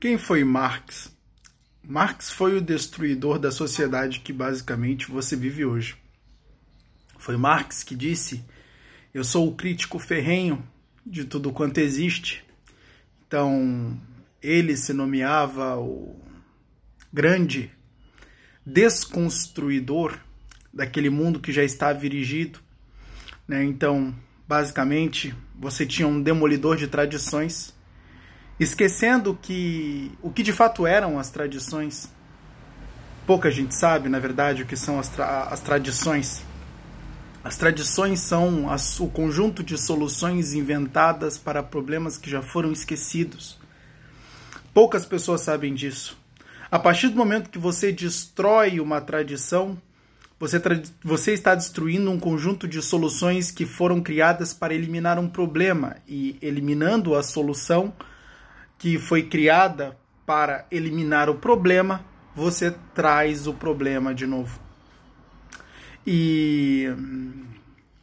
Quem foi Marx? Marx foi o destruidor da sociedade que basicamente você vive hoje. Foi Marx que disse: Eu sou o crítico ferrenho de tudo quanto existe. Então, ele se nomeava o grande desconstruidor daquele mundo que já estava erigido. Né? Então, basicamente, você tinha um demolidor de tradições esquecendo que o que de fato eram as tradições. Pouca gente sabe, na verdade, o que são as, tra as tradições. As tradições são as, o conjunto de soluções inventadas para problemas que já foram esquecidos. Poucas pessoas sabem disso. A partir do momento que você destrói uma tradição, você, tra você está destruindo um conjunto de soluções que foram criadas para eliminar um problema. E eliminando a solução, que foi criada para eliminar o problema, você traz o problema de novo. E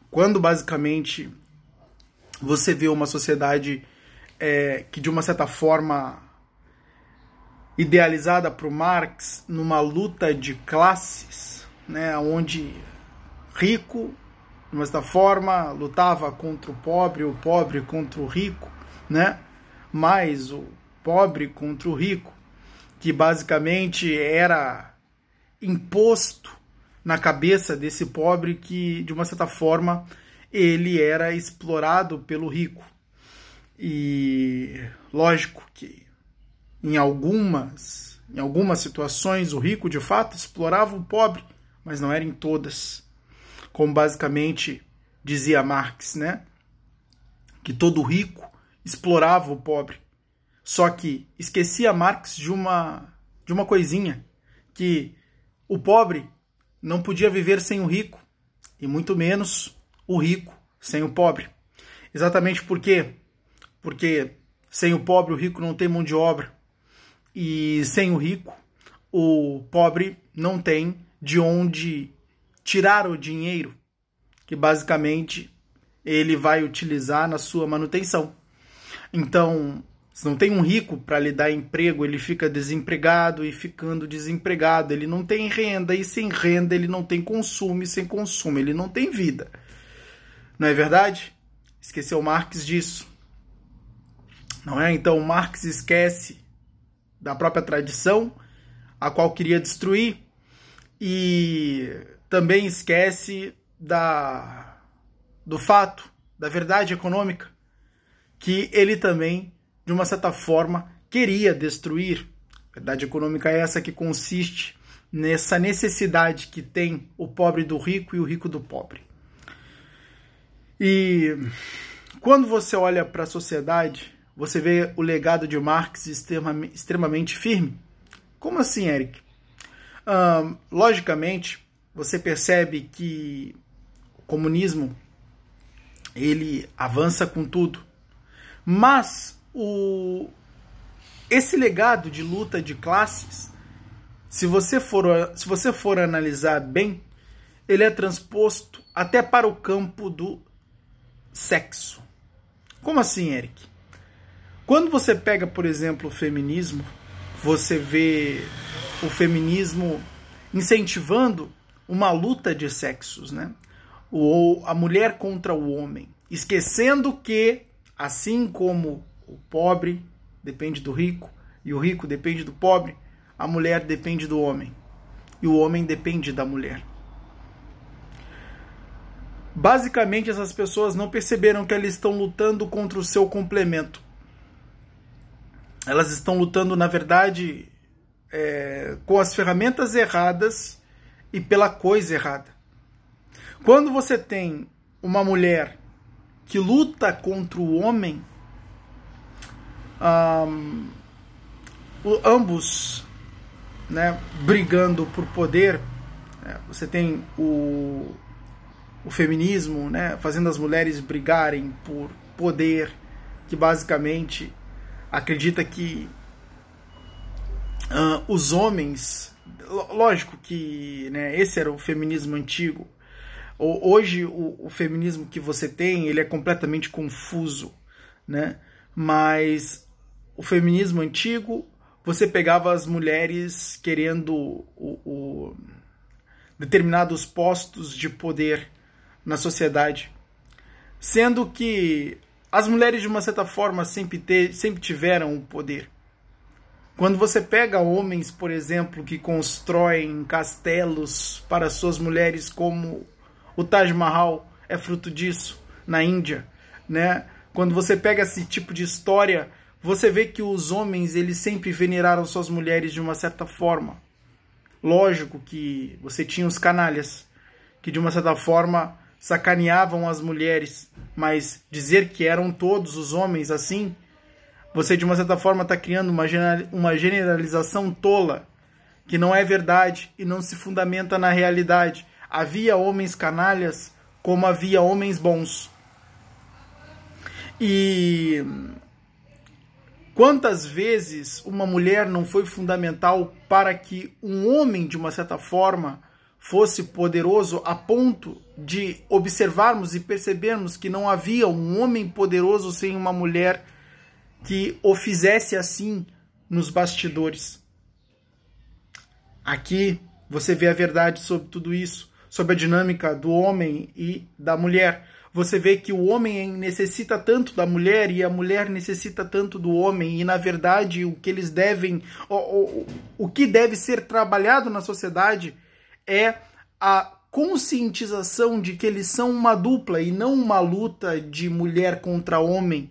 quando basicamente você vê uma sociedade é, que de uma certa forma idealizada o Marx numa luta de classes, né, onde rico de uma certa forma lutava contra o pobre, o pobre contra o rico, né? Mais o pobre contra o rico, que basicamente era imposto na cabeça desse pobre que, de uma certa forma, ele era explorado pelo rico. E lógico que em algumas, em algumas situações o rico de fato explorava o pobre, mas não era em todas. Como basicamente dizia Marx, né? Que todo rico explorava o pobre. Só que esquecia Marx de uma de uma coisinha, que o pobre não podia viver sem o rico, e muito menos o rico sem o pobre. Exatamente por quê? Porque sem o pobre o rico não tem mão de obra, e sem o rico o pobre não tem de onde tirar o dinheiro que basicamente ele vai utilizar na sua manutenção. Então, se não tem um rico para lhe dar emprego, ele fica desempregado e ficando desempregado. Ele não tem renda e sem renda ele não tem consumo e sem consumo ele não tem vida. Não é verdade? Esqueceu Marx disso. Não é? Então Marx esquece da própria tradição a qual queria destruir e também esquece da do fato da verdade econômica que ele também, de uma certa forma, queria destruir. A verdade econômica é essa que consiste nessa necessidade que tem o pobre do rico e o rico do pobre. E quando você olha para a sociedade, você vê o legado de Marx extremamente firme. Como assim, Eric? logicamente, você percebe que o comunismo ele avança com tudo. Mas o esse legado de luta de classes, se você for se você for analisar bem, ele é transposto até para o campo do sexo. Como assim, Eric? Quando você pega, por exemplo, o feminismo, você vê o feminismo incentivando uma luta de sexos, né? O, a mulher contra o homem, esquecendo que Assim como o pobre depende do rico e o rico depende do pobre, a mulher depende do homem e o homem depende da mulher. Basicamente, essas pessoas não perceberam que elas estão lutando contra o seu complemento. Elas estão lutando, na verdade, é, com as ferramentas erradas e pela coisa errada. Quando você tem uma mulher que luta contra o homem, um, ambos né, brigando por poder. Né, você tem o, o feminismo né, fazendo as mulheres brigarem por poder, que basicamente acredita que uh, os homens. Lógico que né, esse era o feminismo antigo, Hoje o, o, feminismo que você tem ele é completamente confuso, né? Mas o feminismo antigo você pegava as mulheres querendo o, o determinados postos de poder na sociedade, sendo que as mulheres de uma certa forma sempre, ter, sempre tiveram o poder. Quando você pega homens, por exemplo, que constroem castelos para suas mulheres, como o Taj Mahal é fruto disso na Índia, né? Quando você pega esse tipo de história, você vê que os homens eles sempre veneraram suas mulheres de uma certa forma. Lógico que você tinha os canalhas que de uma certa forma sacaneavam as mulheres, mas dizer que eram todos os homens assim, você de uma certa forma está criando uma, uma generalização tola, que não é verdade e não se fundamenta na realidade. Havia homens canalhas como havia homens bons. E quantas vezes uma mulher não foi fundamental para que um homem, de uma certa forma, fosse poderoso a ponto de observarmos e percebermos que não havia um homem poderoso sem uma mulher que o fizesse assim nos bastidores. Aqui você vê a verdade sobre tudo isso, sobre a dinâmica do homem e da mulher. Você vê que o homem necessita tanto da mulher e a mulher necessita tanto do homem, e na verdade o que eles devem, o, o, o que deve ser trabalhado na sociedade é a conscientização de que eles são uma dupla e não uma luta de mulher contra homem,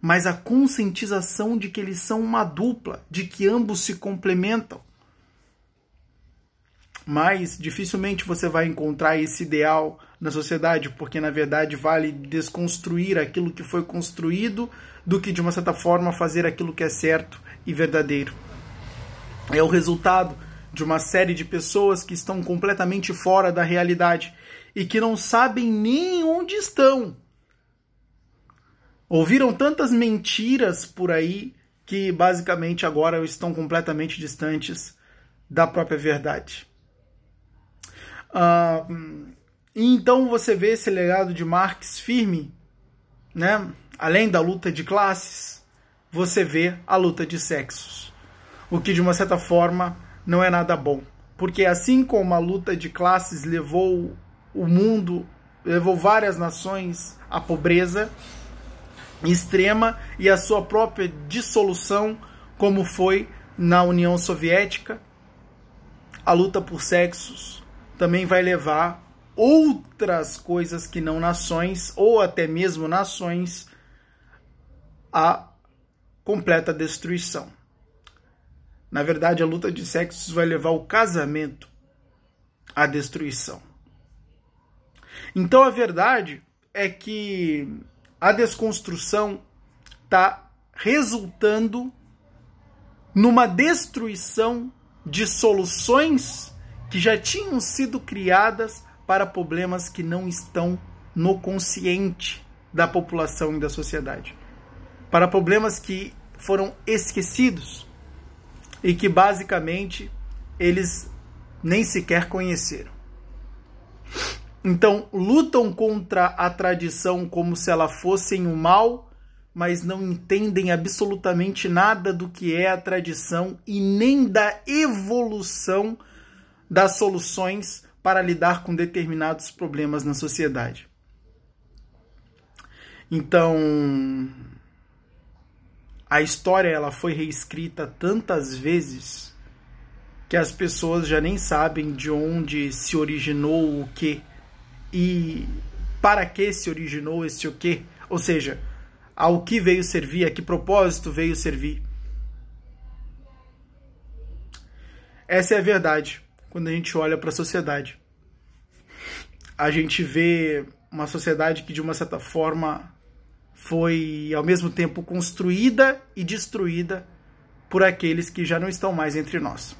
mas a conscientização de que eles são uma dupla, de que ambos se complementam. Mas dificilmente você vai encontrar esse ideal na sociedade, porque na verdade vale desconstruir aquilo que foi construído do que de uma certa forma fazer aquilo que é certo e verdadeiro. É o resultado de uma série de pessoas que estão completamente fora da realidade e que não sabem nem onde estão. Ouviram tantas mentiras por aí que basicamente agora estão completamente distantes da própria verdade. Uh, então você vê esse legado de Marx firme, né? além da luta de classes, você vê a luta de sexos, o que de uma certa forma não é nada bom. Porque assim como a luta de classes levou o mundo, levou várias nações à pobreza extrema e à sua própria dissolução, como foi na União Soviética, a luta por sexos também vai levar outras coisas que não nações, ou até mesmo nações, à completa destruição. Na verdade, a luta de sexos vai levar o casamento à destruição. Então a verdade é que a desconstrução está resultando numa destruição de soluções que já tinham sido criadas para problemas que não estão no consciente da população e da sociedade. Para problemas que foram esquecidos e que basicamente eles nem sequer conheceram. Então, lutam contra a tradição como se ela fosse o mal, mas não entendem absolutamente nada do que é a tradição e nem da evolução das soluções para lidar com determinados problemas na sociedade. Então, a história ela foi reescrita tantas vezes que as pessoas já nem sabem de onde se originou o que e para que se originou esse o que, ou seja, ao que veio servir, a que propósito veio servir. Essa é a verdade quando a gente olha para a sociedade. A gente vê uma sociedade que de uma certa forma foi ao mesmo tempo construída e destruída por aqueles que já não estão mais entre nós.